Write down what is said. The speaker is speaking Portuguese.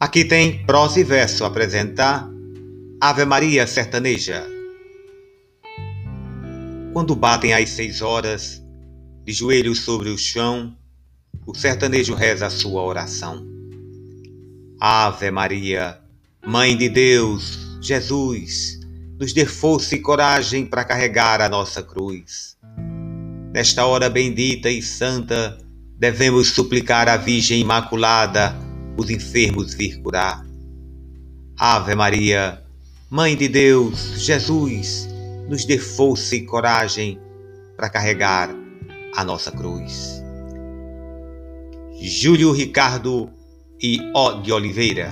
Aqui tem prosa e verso apresentar Ave Maria Sertaneja. Quando batem as seis horas, de joelhos sobre o chão, o sertanejo reza a sua oração. Ave Maria, Mãe de Deus, Jesus, nos dê força e coragem para carregar a nossa cruz. Nesta hora bendita e santa, devemos suplicar à Virgem Imaculada os enfermos vir curar. Ave Maria, Mãe de Deus, Jesus, nos dê força e coragem para carregar a nossa cruz. Júlio Ricardo e O de Oliveira